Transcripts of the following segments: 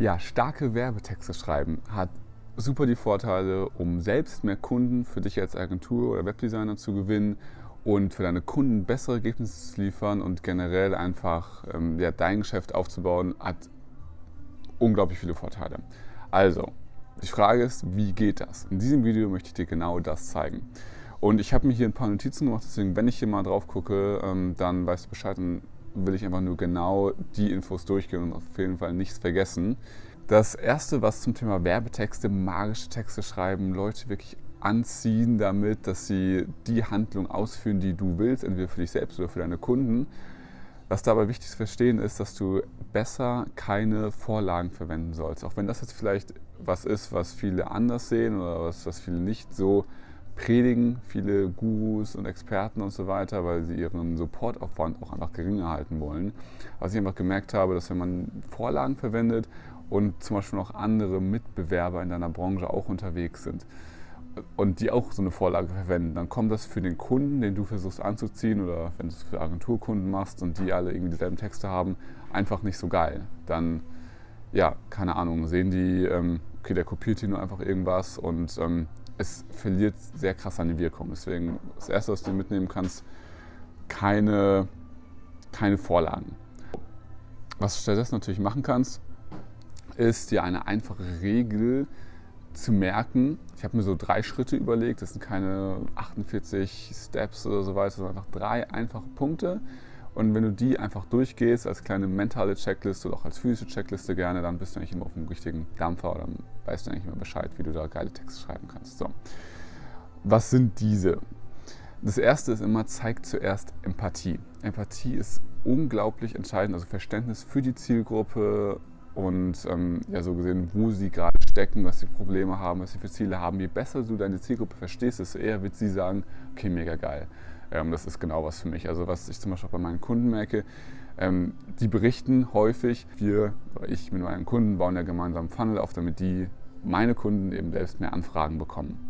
Ja, starke Werbetexte schreiben hat super die Vorteile, um selbst mehr Kunden für dich als Agentur oder Webdesigner zu gewinnen und für deine Kunden bessere Ergebnisse zu liefern und generell einfach ähm, ja, dein Geschäft aufzubauen, hat unglaublich viele Vorteile. Also, die Frage ist, wie geht das? In diesem Video möchte ich dir genau das zeigen. Und ich habe mir hier ein paar Notizen gemacht, deswegen, wenn ich hier mal drauf gucke, ähm, dann weißt du Bescheid, dann will ich einfach nur genau die Infos durchgehen und auf jeden Fall nichts vergessen. Das erste, was zum Thema Werbetexte, magische Texte schreiben, Leute wirklich anziehen damit, dass sie die Handlung ausführen, die du willst, entweder für dich selbst oder für deine Kunden. Was dabei wichtig zu verstehen ist, dass du besser keine Vorlagen verwenden sollst. Auch wenn das jetzt vielleicht was ist, was viele anders sehen oder was, was viele nicht so predigen, viele Gurus und Experten und so weiter, weil sie ihren Supportaufwand auch einfach geringer halten wollen. Was ich einfach gemerkt habe, dass wenn man Vorlagen verwendet und zum Beispiel noch andere Mitbewerber in deiner Branche auch unterwegs sind und die auch so eine Vorlage verwenden, dann kommt das für den Kunden, den du versuchst anzuziehen oder wenn du es für Agenturkunden machst und die alle irgendwie dieselben Texte haben, einfach nicht so geil. Dann, ja, keine Ahnung, sehen die, ähm, okay, der kopiert hier nur einfach irgendwas und ähm, es verliert sehr krass an Wirkung. Deswegen das Erste, was du mitnehmen kannst, keine, keine Vorlagen. Was du stattdessen natürlich machen kannst, ist dir eine einfache Regel zu merken. Ich habe mir so drei Schritte überlegt, das sind keine 48 Steps oder so weiter, sondern einfach drei einfache Punkte. Und wenn du die einfach durchgehst als kleine mentale Checkliste oder auch als physische Checkliste gerne, dann bist du eigentlich immer auf dem richtigen Dampfer oder weißt du eigentlich immer Bescheid, wie du da geile Texte schreiben kannst. So. Was sind diese? Das erste ist immer, zeig zuerst Empathie. Empathie ist unglaublich entscheidend, also Verständnis für die Zielgruppe und ähm, ja, so gesehen, wo sie gerade stecken, was sie Probleme haben, was sie für Ziele haben. Je besser du deine Zielgruppe verstehst, desto eher wird sie sagen, okay, mega geil. Ähm, das ist genau was für mich. Also was ich zum Beispiel auch bei meinen Kunden merke, ähm, die berichten häufig, wir, ich mit meinen Kunden bauen ja gemeinsam Funnel auf, damit die, meine Kunden eben selbst mehr Anfragen bekommen.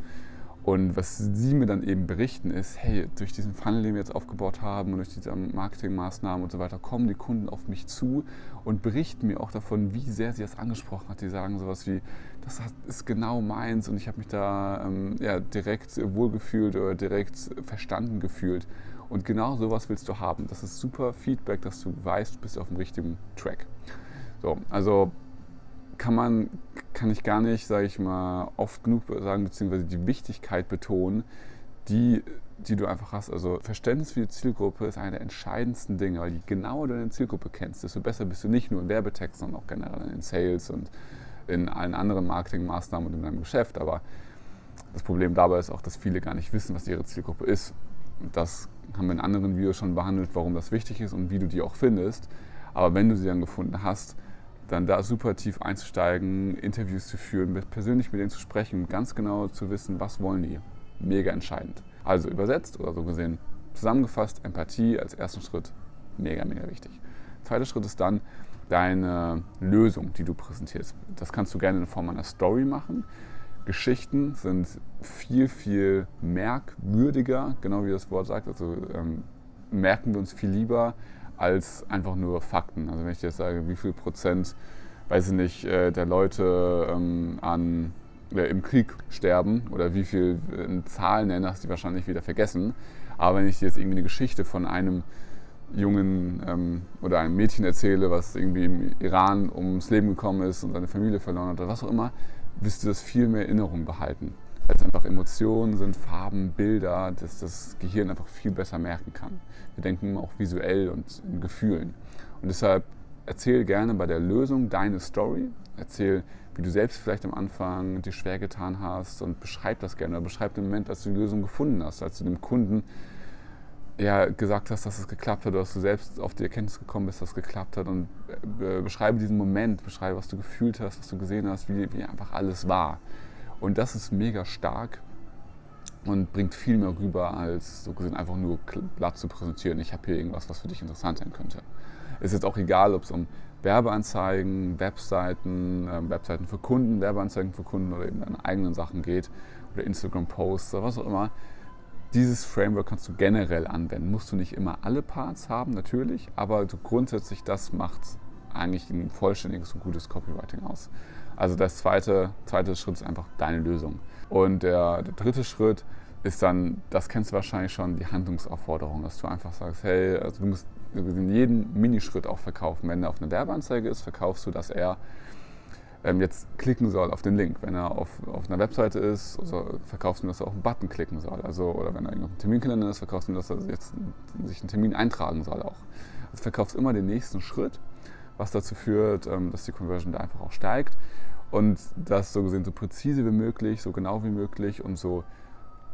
Und was sie mir dann eben berichten ist, hey, durch diesen Funnel, den wir jetzt aufgebaut haben und durch diese Marketingmaßnahmen und so weiter, kommen die Kunden auf mich zu und berichten mir auch davon, wie sehr sie das angesprochen hat. Die sagen sowas wie, das ist genau meins und ich habe mich da ähm, ja, direkt wohlgefühlt oder direkt verstanden gefühlt. Und genau sowas willst du haben. Das ist super Feedback, dass du weißt, du bist auf dem richtigen Track. So, also kann man, kann ich gar nicht, sage ich mal, oft genug sagen, beziehungsweise die Wichtigkeit betonen, die, die du einfach hast. Also Verständnis für die Zielgruppe ist eine der entscheidendsten Dinge, weil je genauer du deine Zielgruppe kennst, desto besser bist du nicht nur in Werbetext, sondern auch generell in Sales und in allen anderen Marketingmaßnahmen und in deinem Geschäft. Aber das Problem dabei ist auch, dass viele gar nicht wissen, was ihre Zielgruppe ist. Und das haben wir in anderen Videos schon behandelt, warum das wichtig ist und wie du die auch findest. Aber wenn du sie dann gefunden hast, dann da super tief einzusteigen, Interviews zu führen, mit, persönlich mit denen zu sprechen, ganz genau zu wissen, was wollen die. Mega entscheidend. Also übersetzt oder so gesehen, zusammengefasst, Empathie als ersten Schritt, mega, mega wichtig. Zweiter Schritt ist dann deine Lösung, die du präsentierst. Das kannst du gerne in Form einer Story machen. Geschichten sind viel, viel merkwürdiger, genau wie das Wort sagt. Also ähm, merken wir uns viel lieber als einfach nur Fakten. Also wenn ich jetzt sage, wie viel Prozent, weiß ich nicht, äh, der Leute ähm, an, äh, im Krieg sterben oder wie viel äh, Zahlen nenne, hast du wahrscheinlich wieder vergessen. Aber wenn ich dir jetzt irgendwie eine Geschichte von einem Jungen ähm, oder einem Mädchen erzähle, was irgendwie im Iran ums Leben gekommen ist und seine Familie verloren hat oder was auch immer, wirst du das viel mehr Erinnerung behalten es einfach Emotionen sind, Farben, Bilder, dass das Gehirn einfach viel besser merken kann. Wir denken auch visuell und in Gefühlen. Und deshalb erzähl gerne bei der Lösung deine Story. Erzähl, wie du selbst vielleicht am Anfang dir schwer getan hast und beschreib das gerne. Oder beschreib den Moment, als du die Lösung gefunden hast, als du dem Kunden ja, gesagt hast, dass es geklappt hat, oder dass du selbst auf die Erkenntnis gekommen bist, dass es geklappt hat. Und äh, beschreibe diesen Moment, beschreibe, was du gefühlt hast, was du gesehen hast, wie, wie einfach alles war. Und das ist mega stark und bringt viel mehr rüber, als so gesehen einfach nur glatt zu präsentieren. Ich habe hier irgendwas, was für dich interessant sein könnte. Ist jetzt auch egal, ob es um Werbeanzeigen, Webseiten, äh, Webseiten für Kunden, Werbeanzeigen für Kunden oder eben deine eigenen Sachen geht oder Instagram-Posts oder was auch immer. Dieses Framework kannst du generell anwenden. Musst du nicht immer alle Parts haben, natürlich, aber grundsätzlich das macht eigentlich ein vollständiges und gutes Copywriting aus. Also das zweite, zweite Schritt ist einfach deine Lösung. Und der, der dritte Schritt ist dann, das kennst du wahrscheinlich schon, die Handlungsaufforderung, dass du einfach sagst, hey, also du musst in jedem Minischritt auch verkaufen. Wenn er auf eine Werbeanzeige ist, verkaufst du, dass er ähm, jetzt klicken soll auf den Link. Wenn er auf, auf einer Webseite ist, also verkaufst du, dass er auf einen Button klicken soll. Also, oder wenn er auf einen Terminkalender ist, verkaufst du, dass er jetzt sich einen Termin eintragen soll auch. Also verkaufst immer den nächsten Schritt, was dazu führt, ähm, dass die Conversion da einfach auch steigt. Und das so gesehen so präzise wie möglich, so genau wie möglich und so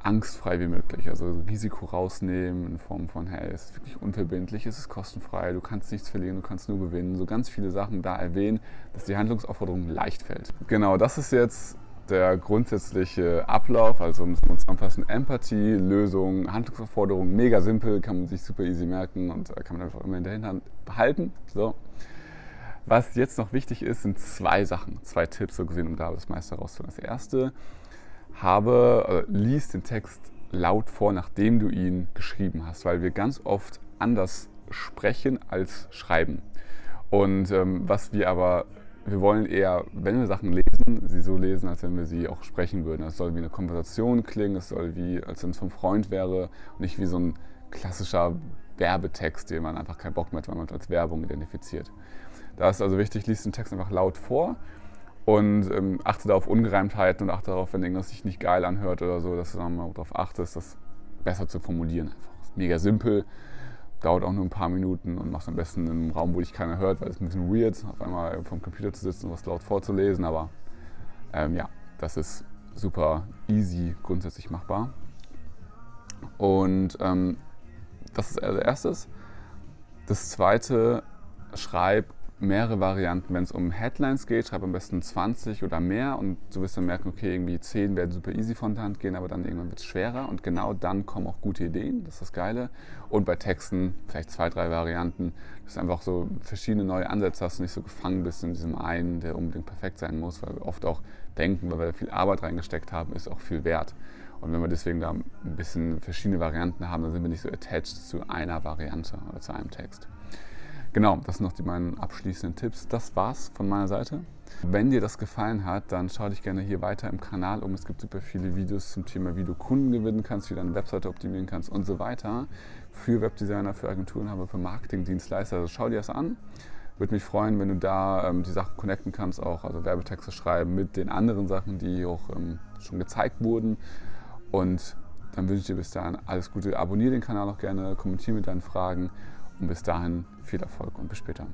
angstfrei wie möglich. Also Risiko rausnehmen in Form von, hey, es ist wirklich unverbindlich, es ist kostenfrei, du kannst nichts verlieren, du kannst nur gewinnen. So ganz viele Sachen da erwähnen, dass die Handlungsaufforderung leicht fällt. Genau, das ist jetzt der grundsätzliche Ablauf, also um es zusammenfassen, Empathie, Lösung, Handlungsaufforderung, mega simpel, kann man sich super easy merken und äh, kann man einfach immer in der Hinterhand behalten. So. Was jetzt noch wichtig ist, sind zwei Sachen, zwei Tipps so gesehen, um da das meiste rauszuholen. Das erste, habe, äh, lies den Text laut vor, nachdem du ihn geschrieben hast, weil wir ganz oft anders sprechen als schreiben. Und ähm, was wir aber, wir wollen eher, wenn wir Sachen lesen, sie so lesen, als wenn wir sie auch sprechen würden. Es soll wie eine Konversation klingen, es soll wie, als wenn es vom Freund wäre und nicht wie so ein klassischer Werbetext, den man einfach keinen Bock mehr hat, weil man als Werbung identifiziert. Da ist also wichtig, liest den Text einfach laut vor und ähm, achte da auf Ungereimtheiten und achte darauf, wenn irgendwas sich nicht geil anhört oder so, dass du dann mal darauf achtest, das besser zu formulieren. Einfach. Ist mega simpel, dauert auch nur ein paar Minuten und machst am besten in einem Raum, wo dich keiner hört, weil es ein bisschen weird, auf einmal vom Computer zu sitzen und was laut vorzulesen, aber ähm, ja, das ist super easy grundsätzlich machbar. Und ähm, das ist also erstes. Das zweite, schreib mehrere Varianten. Wenn es um Headlines geht, schreib am besten 20 oder mehr und du wirst dann merken, okay, irgendwie 10 werden super easy von der Hand gehen, aber dann irgendwann wird es schwerer und genau dann kommen auch gute Ideen, das ist das Geile. Und bei Texten vielleicht zwei, drei Varianten, dass du einfach so verschiedene neue Ansätze hast und nicht so gefangen bist in diesem einen, der unbedingt perfekt sein muss, weil wir oft auch denken, weil wir viel Arbeit reingesteckt haben, ist auch viel wert. Und wenn wir deswegen da ein bisschen verschiedene Varianten haben, dann sind wir nicht so attached zu einer Variante oder zu einem Text. Genau, das sind noch die meinen abschließenden Tipps. Das war's von meiner Seite. Wenn dir das gefallen hat, dann schau dich gerne hier weiter im Kanal um. Es gibt super viele Videos zum Thema, wie du Kunden gewinnen kannst, wie du deine Webseite optimieren kannst und so weiter. Für Webdesigner, für Agenturen, aber für Marketingdienstleister. Also schau dir das an. Würde mich freuen, wenn du da ähm, die Sachen connecten kannst, auch also Werbetexte schreiben mit den anderen Sachen, die auch ähm, schon gezeigt wurden. Und dann wünsche ich dir bis dahin alles Gute. Abonniere den Kanal auch gerne, kommentiere mit deinen Fragen und bis dahin viel Erfolg und bis später.